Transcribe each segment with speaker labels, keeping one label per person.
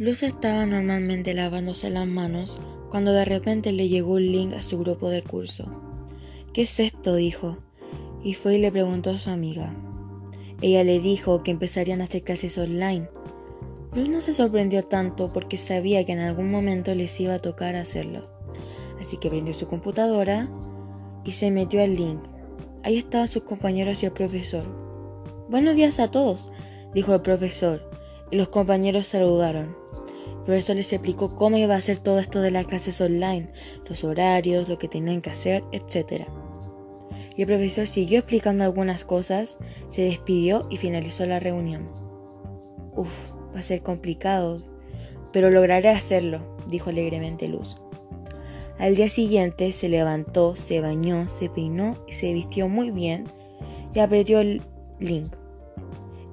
Speaker 1: Luz estaba normalmente lavándose las manos cuando de repente le llegó un link a su grupo del curso. ¿Qué es esto? dijo, y fue y le preguntó a su amiga. Ella le dijo que empezarían a hacer clases online. Luz no se sorprendió tanto porque sabía que en algún momento les iba a tocar hacerlo. Así que prendió su computadora y se metió al link. Ahí estaban sus compañeros y el profesor. Buenos días a todos, dijo el profesor, los compañeros saludaron. El profesor les explicó cómo iba a hacer todo esto de las clases online, los horarios, lo que tenían que hacer, etc. Y el profesor siguió explicando algunas cosas, se despidió y finalizó la reunión. Uf, va a ser complicado, pero lograré hacerlo, dijo alegremente Luz. Al día siguiente se levantó, se bañó, se peinó y se vistió muy bien y apretó el link.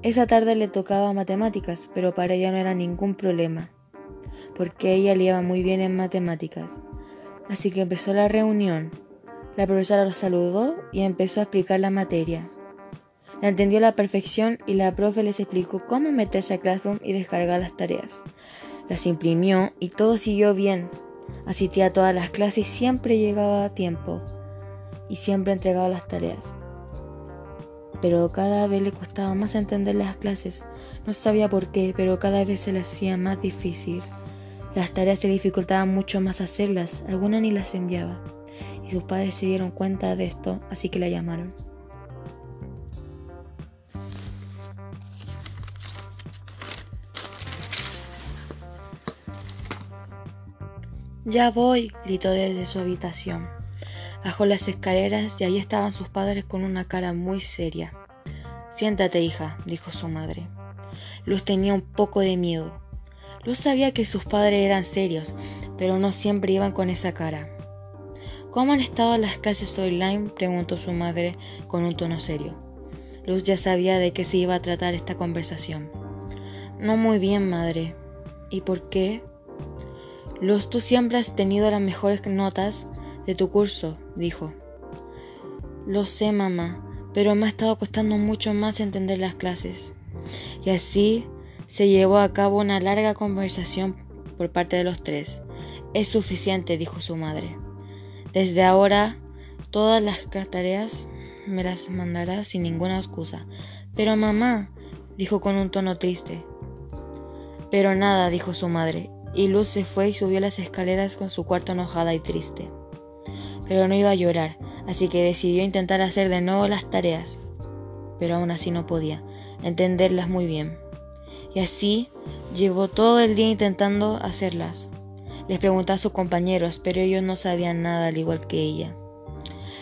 Speaker 1: Esa tarde le tocaba matemáticas, pero para ella no era ningún problema, porque ella le iba muy bien en matemáticas. Así que empezó la reunión. La profesora lo saludó y empezó a explicar la materia. La entendió a la perfección y la profe les explicó cómo meterse a Classroom y descargar las tareas. Las imprimió y todo siguió bien, Asistía a todas las clases y siempre llegaba a tiempo y siempre entregaba las tareas. Pero cada vez le costaba más entender las clases. No sabía por qué, pero cada vez se le hacía más difícil. Las tareas se dificultaban mucho más hacerlas, algunas ni las enviaba. Y sus padres se dieron cuenta de esto, así que la llamaron. Ya voy, gritó desde su habitación. Bajó las escaleras y allí estaban sus padres con una cara muy seria. Siéntate, hija, dijo su madre. Luz tenía un poco de miedo. Luz sabía que sus padres eran serios, pero no siempre iban con esa cara. ¿Cómo han estado las clases online? preguntó su madre con un tono serio. Luz ya sabía de qué se iba a tratar esta conversación. No muy bien, madre. ¿Y por qué? Luz, tú siempre has tenido las mejores notas de tu curso, dijo. Lo sé, mamá, pero me ha estado costando mucho más entender las clases. Y así se llevó a cabo una larga conversación por parte de los tres. Es suficiente, dijo su madre. Desde ahora, todas las tareas me las mandarás sin ninguna excusa. Pero mamá, dijo con un tono triste. Pero nada, dijo su madre, y Luz se fue y subió las escaleras con su cuarto enojada y triste. Pero no iba a llorar, así que decidió intentar hacer de nuevo las tareas. Pero aún así no podía entenderlas muy bien. Y así llevó todo el día intentando hacerlas. Les preguntó a sus compañeros, pero ellos no sabían nada al igual que ella.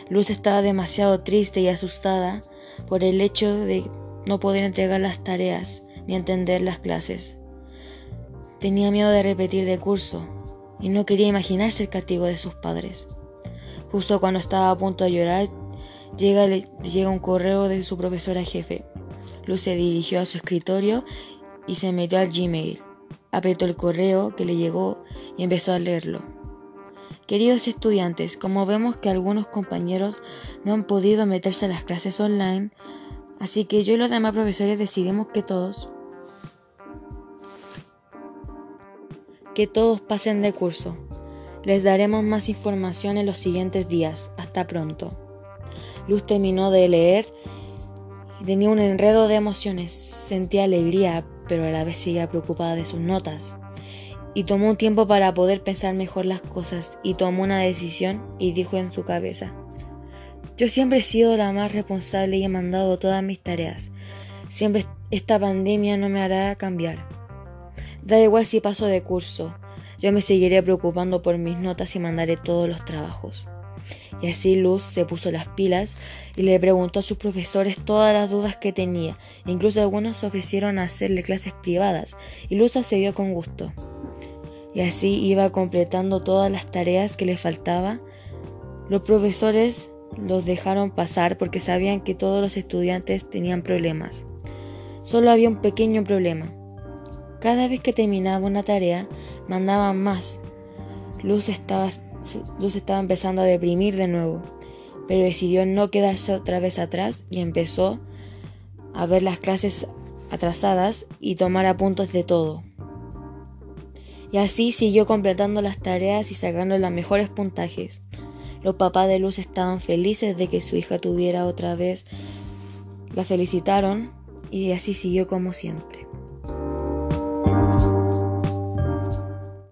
Speaker 1: Luz estaba demasiado triste y asustada por el hecho de no poder entregar las tareas ni entender las clases. Tenía miedo de repetir de curso y no quería imaginarse el castigo de sus padres. Justo cuando estaba a punto de llorar, llega, llega un correo de su profesora jefe. Luz se dirigió a su escritorio y se metió al Gmail. Apretó el correo que le llegó y empezó a leerlo. Queridos estudiantes, como vemos que algunos compañeros no han podido meterse a las clases online, así que yo y los demás profesores decidimos que todos que todos pasen de curso. Les daremos más información en los siguientes días. Hasta pronto. Luz terminó de leer y tenía un enredo de emociones. Sentía alegría, pero a la vez seguía preocupada de sus notas. Y tomó un tiempo para poder pensar mejor las cosas y tomó una decisión y dijo en su cabeza, yo siempre he sido la más responsable y he mandado todas mis tareas. Siempre esta pandemia no me hará cambiar. Da igual si paso de curso, yo me seguiré preocupando por mis notas y mandaré todos los trabajos. Y así Luz se puso las pilas y le preguntó a sus profesores todas las dudas que tenía. Incluso algunos se ofrecieron a hacerle clases privadas y Luz accedió con gusto. Y así iba completando todas las tareas que le faltaba. Los profesores los dejaron pasar porque sabían que todos los estudiantes tenían problemas. Solo había un pequeño problema. Cada vez que terminaba una tarea, mandaba más. Luz estaba, Luz estaba empezando a deprimir de nuevo, pero decidió no quedarse otra vez atrás y empezó a ver las clases atrasadas y tomar apuntes de todo. Y así siguió completando las tareas y sacando los mejores puntajes. Los papás de Luz estaban felices de que su hija tuviera otra vez. La felicitaron y así siguió como siempre.